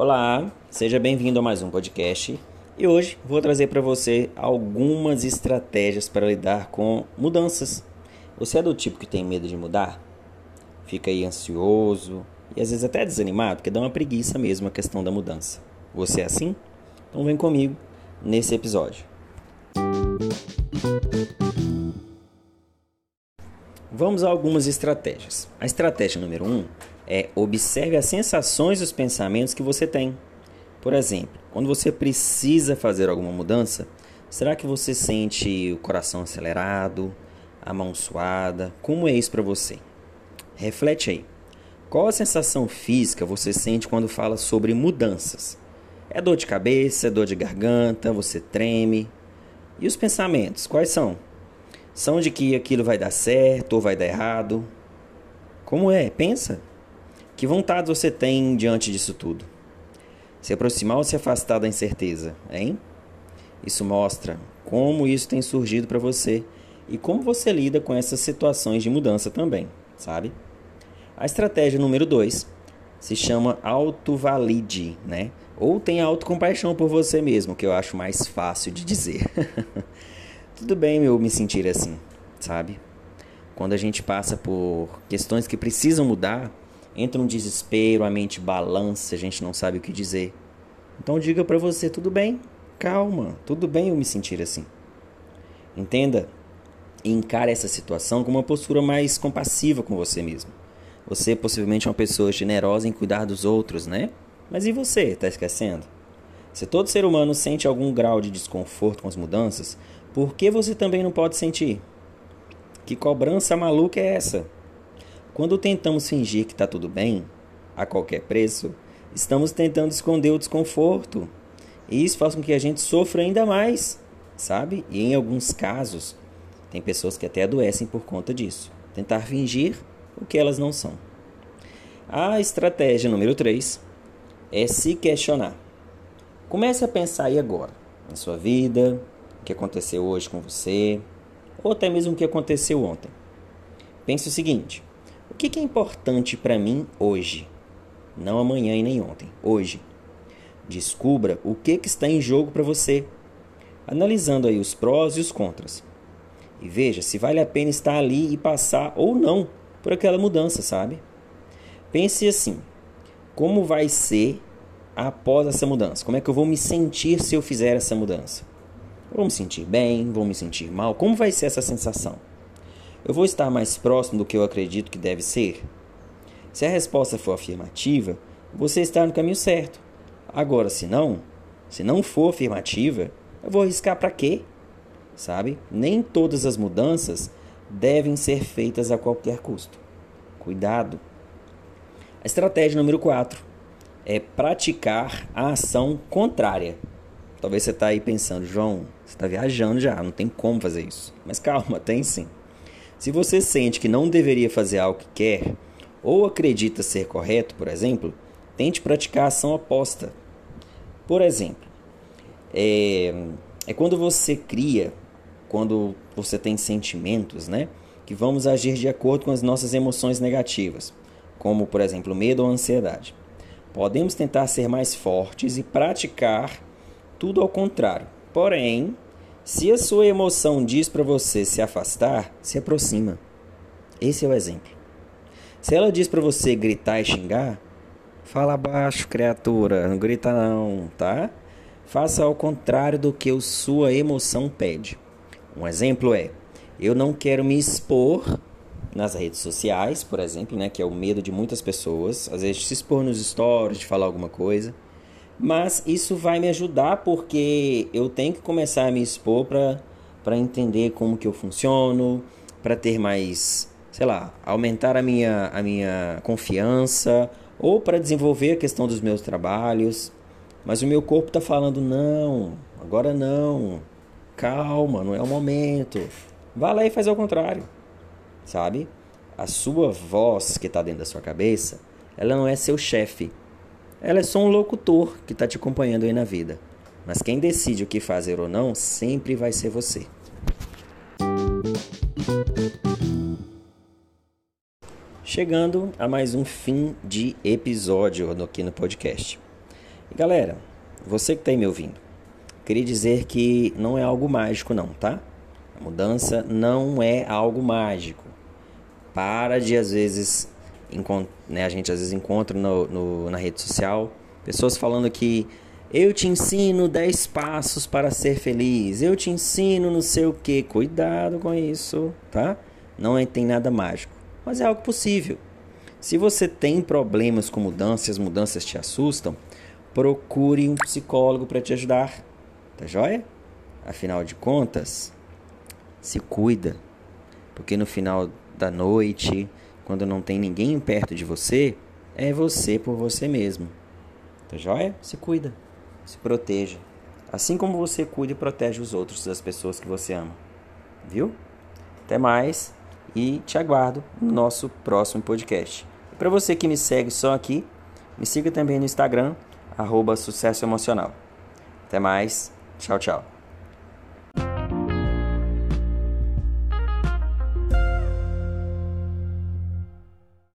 Olá, seja bem-vindo a mais um podcast e hoje vou trazer para você algumas estratégias para lidar com mudanças. Você é do tipo que tem medo de mudar? Fica aí ansioso e às vezes até desanimado, porque dá uma preguiça mesmo a questão da mudança. Você é assim? Então vem comigo nesse episódio. Vamos a algumas estratégias. A estratégia número 1 um é observe as sensações e os pensamentos que você tem. Por exemplo, quando você precisa fazer alguma mudança, será que você sente o coração acelerado, a mão suada? Como é isso para você? Reflete aí. Qual a sensação física você sente quando fala sobre mudanças? É dor de cabeça, é dor de garganta, você treme? E os pensamentos, quais são? São de que aquilo vai dar certo ou vai dar errado? Como é? Pensa. Que vontade você tem diante disso tudo? Se aproximar ou se afastar da incerteza, hein? Isso mostra como isso tem surgido para você e como você lida com essas situações de mudança também, sabe? A estratégia número 2 se chama autovalide, né? Ou tenha autocompaixão por você mesmo, que eu acho mais fácil de dizer. Tudo bem eu me sentir assim, sabe? Quando a gente passa por questões que precisam mudar, entra um desespero, a mente balança, a gente não sabe o que dizer. Então diga para você, tudo bem, calma, tudo bem eu me sentir assim. Entenda e encare essa situação com uma postura mais compassiva com você mesmo. Você possivelmente é uma pessoa generosa em cuidar dos outros, né? Mas e você, está esquecendo? Se todo ser humano sente algum grau de desconforto com as mudanças, por que você também não pode sentir? Que cobrança maluca é essa? Quando tentamos fingir que está tudo bem, a qualquer preço, estamos tentando esconder o desconforto. E isso faz com que a gente sofra ainda mais, sabe? E em alguns casos, tem pessoas que até adoecem por conta disso. Tentar fingir o que elas não são. A estratégia número 3 é se questionar. Comece a pensar aí agora, na sua vida, o que aconteceu hoje com você, ou até mesmo o que aconteceu ontem. Pense o seguinte: o que é importante para mim hoje? Não amanhã e nem ontem, hoje. Descubra o que, está em jogo para você, analisando aí os prós e os contras. E veja se vale a pena estar ali e passar ou não por aquela mudança, sabe? Pense assim: como vai ser após essa mudança? Como é que eu vou me sentir se eu fizer essa mudança? vou me sentir bem? Vou me sentir mal? Como vai ser essa sensação? Eu vou estar mais próximo do que eu acredito que deve ser? Se a resposta for afirmativa, você está no caminho certo. Agora, se não, se não for afirmativa, eu vou arriscar para quê? Sabe? Nem todas as mudanças devem ser feitas a qualquer custo. Cuidado. A estratégia número 4 é praticar a ação contrária. Talvez você está aí pensando, João, você está viajando já, não tem como fazer isso. Mas calma, tem sim. Se você sente que não deveria fazer algo que quer, ou acredita ser correto, por exemplo, tente praticar a ação oposta. Por exemplo, é, é quando você cria, quando você tem sentimentos, né? Que vamos agir de acordo com as nossas emoções negativas, como, por exemplo, medo ou ansiedade. Podemos tentar ser mais fortes e praticar tudo ao contrário. Porém, se a sua emoção diz para você se afastar, se aproxima. Esse é o exemplo. Se ela diz para você gritar e xingar, fala baixo, criatura, não grita não, tá? Faça ao contrário do que a sua emoção pede. Um exemplo é: eu não quero me expor nas redes sociais, por exemplo, né, que é o medo de muitas pessoas, às vezes se expor nos stories, de falar alguma coisa mas isso vai me ajudar porque eu tenho que começar a me expor para entender como que eu funciono, para ter mais, sei lá, aumentar a minha, a minha confiança ou para desenvolver a questão dos meus trabalhos. Mas o meu corpo está falando: não, agora não, calma, não é o momento. Vá lá e faz ao contrário, sabe? A sua voz que está dentro da sua cabeça, ela não é seu chefe, ela é só um locutor que está te acompanhando aí na vida. Mas quem decide o que fazer ou não sempre vai ser você. Chegando a mais um fim de episódio aqui no podcast. E galera, você que está aí me ouvindo, queria dizer que não é algo mágico não, tá? A mudança não é algo mágico. Para de às vezes né, a gente às vezes encontra no, no, na rede social pessoas falando que eu te ensino 10 passos para ser feliz. Eu te ensino não sei o que. Cuidado com isso, tá? Não é, tem nada mágico, mas é algo possível. Se você tem problemas com mudanças, as mudanças te assustam, procure um psicólogo para te ajudar. Tá joia? Afinal de contas, se cuida. Porque no final da noite, quando não tem ninguém perto de você, é você por você mesmo. Tá joia? Se cuida se proteja, assim como você cuida e protege os outros das pessoas que você ama. Viu? Até mais e te aguardo no nosso próximo podcast. E para você que me segue só aqui, me siga também no Instagram, arroba Sucesso Emocional. Até mais, tchau, tchau.